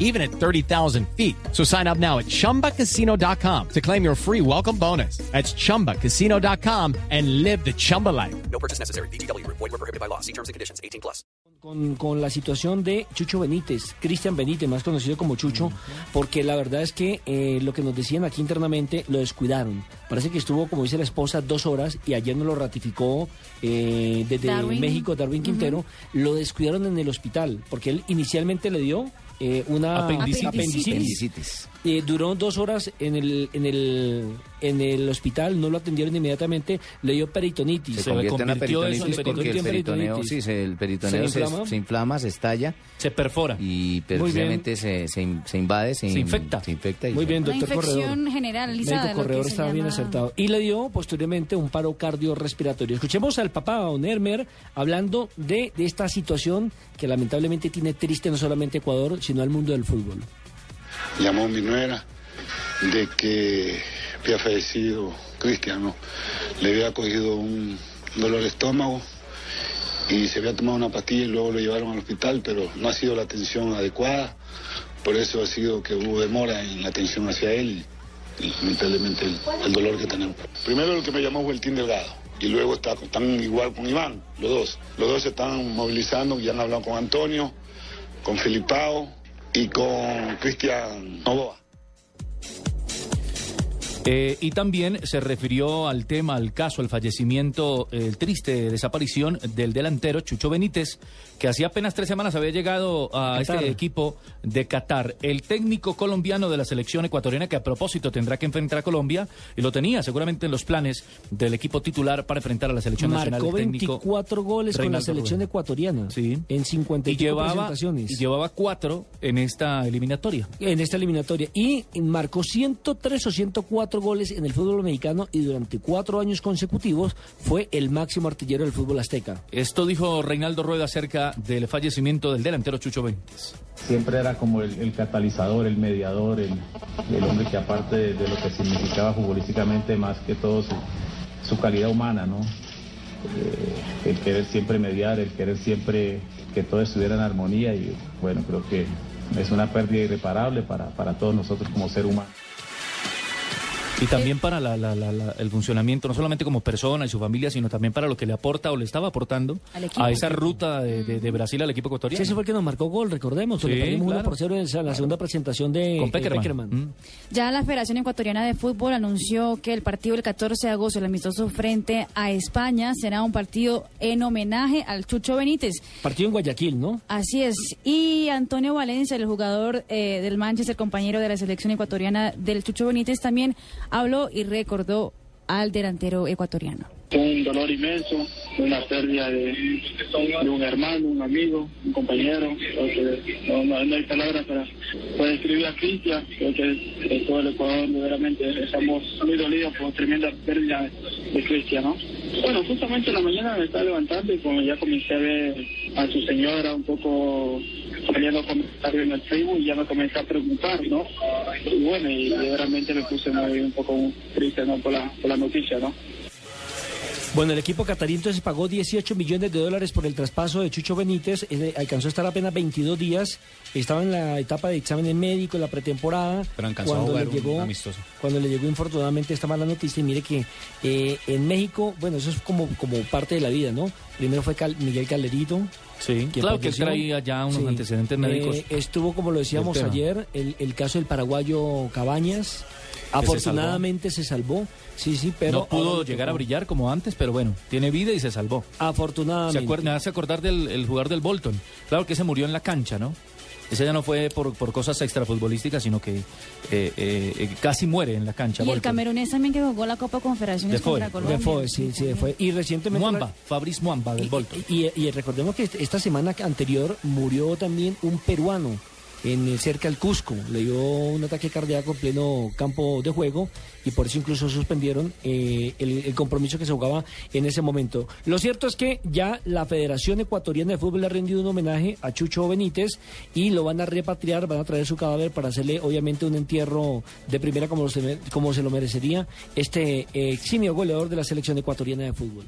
even at 30,000 feet. So sign up now at chumbacasino.com to claim your free welcome bonus. That's chumbacasino.com and live the Chumba life. No purchase necessary. BGW. Void were prohibited by law. See terms and conditions. 18 plus. con, con la situación de Chucho Benítez, Cristian Benítez, más conocido como Chucho, porque la verdad es que eh, lo que nos decían aquí internamente lo descuidaron. Parece que estuvo, como dice la esposa, dos horas y ayer nos lo ratificó eh, desde Darwin. México Darwin Quintero. Lo descuidaron en el hospital, porque él inicialmente le dio eh, una Apendicitis. apendicitis. Eh, duró dos horas en el, en el en el hospital, no lo atendieron inmediatamente, le dio peritonitis. Se, convierte en una convirtió eso en peritonitis porque el peritoneo, peritonitis. sí, se- el peritoneo ¿Se se, inflama? se inflama, se estalla Se perfora. y precisamente se, se, in- se invade, se, Se in- infecta. se infecta y Muy se- bien, Una doctor infección Corredor. generalizada. Médico Corredor estaba bien acertado. Y le dio posteriormente un paro cardiorrespiratorio. Escuchemos al papá, a don Hermer, hablando de, de esta situación que lamentablemente tiene triste no solamente Ecuador, sino al mundo del fútbol. Llamó mi nuera de que había fallecido Cristian, ¿no? Le había cogido un dolor estómago y se había tomado una pastilla y luego lo llevaron al hospital, pero no ha sido la atención adecuada. Por eso ha sido que hubo demora en la atención hacia él y, lamentablemente el, dolor que tenemos. Primero el que me llamó fue el Team Delgado y luego está, están igual con Iván, los dos. Los dos se están movilizando, ya han hablado con Antonio, con Filipao y con Cristian Novoa. Eh, y también se refirió al tema, al caso, al fallecimiento, el triste desaparición del delantero Chucho Benítez, que hacía apenas tres semanas había llegado a Qatar. este equipo de Qatar. El técnico colombiano de la selección ecuatoriana, que a propósito tendrá que enfrentar a Colombia, y lo tenía seguramente en los planes del equipo titular para enfrentar a la selección nacional. Marcó el técnico 24 goles con la selección ecuatoriana Sí. en Y 55 llevaba, presentaciones. y llevaba cuatro en esta eliminatoria. en esta eliminatoria y marcó 103 o 104 goles en el fútbol mexicano y durante cuatro años consecutivos fue el máximo artillero del fútbol azteca. Esto dijo Reinaldo Rueda acerca del fallecimiento del delantero Chucho Benítez. siempre era como el, el catalizador, el mediador, el, el hombre que aparte de, de lo que significaba futbolísticamente, más que todo su, su calidad humana, ¿no? Eh, el querer siempre mediar, el querer siempre que todo estuviera en armonía y bueno, creo que es una pérdida irreparable para, para todos nosotros como ser humano. Y también para la- la- la- la- el funcionamiento, no solamente como persona y su familia, sino también para lo que le aporta o le estaba aportando equipo. a esa ruta de, de- de Brasil al equipo Sí, ecuatoriano. ese fue el que nos marcó gol, recordemos, Sí, perdimos claro. por cero en esa- la segunda presentación de Con eh, Peckerman. Mm. Ya la Federación Ecuatoriana de Fútbol anunció que el partido del 14 de agosto, el amistoso frente a España, será un partido en homenaje al Chucho Benítez. Partido en Guayaquil, ¿no? Así es. Y Antonio Valencia, el jugador eh, del Manchester, compañero de la selección ecuatoriana del Chucho Benítez, también habló y recordó al delantero ecuatoriano. un dolor inmenso, una pérdida de, un hermano, un amigo, un compañero. No, no- hay palabras para, para describir a Cristian. Creo que todo el Ecuador verdaderamente estamos muy dolidos por tremenda pérdida de Cristian, ¿no? Bueno, justamente en la mañana me estaba levantando y como ya comencé a ver a su señora un poco poniendo comentarios en el Facebook y ya me comencé a preguntar, ¿no? Y bueno, y verdaderamente me puse muy un poco triste, ¿no? Por la, por la noticia, ¿no? Bueno, el equipo catarí entonces pagó 18 millones de dólares por el traspaso de Chucho Benítez. Alcanzó a estar apenas 22 días. Estaba en la etapa de exámenes médicos, la pretemporada. Pero alcanzó a cuando jugar le un llegó, amistoso. Cuando le llegó infortunadamente esta mala noticia. Y mire que eh, en México, bueno, eso es como, como parte de la vida, ¿no? Primero fue Cal- Miguel Calderito. Sí, que claro que él traía ya unos Sí. antecedentes médicos. Eh, estuvo, como lo decíamos ayer, el, el caso del paraguayo Cabañas. Se Afortunadamente se salvó. Sí, sí, pero. no pudo llegar a brillar como antes, pero bueno, tiene vida y se salvó. Afortunadamente. ¿Se acuerda, me hace acordar del el jugador del Bolton. Claro que se murió en la cancha, ¿no? Ese ya no fue por, por cosas extrafutbolísticas, sino que eh, eh, eh, casi muere en la cancha. Y el camerunés también que jugó la Copa Confederaciones contra Colombia. Defoe, sí, sí, fue. Y recientemente. Muamba, Fabrice Muamba del Bolton. Y, y- y recordemos que esta semana anterior murió también un peruano. En cerca del Cusco. Le dio un ataque cardíaco en pleno campo de juego y por eso incluso suspendieron eh, el, compromiso que se jugaba en ese momento. Lo cierto es que ya la Federación Ecuatoriana de Fútbol ha rendido un homenaje a Chucho Benítez y lo van a repatriar, van a traer su cadáver para hacerle obviamente un entierro de primera como, se- como se lo merecería este eh, eximio goleador de la selección ecuatoriana de fútbol.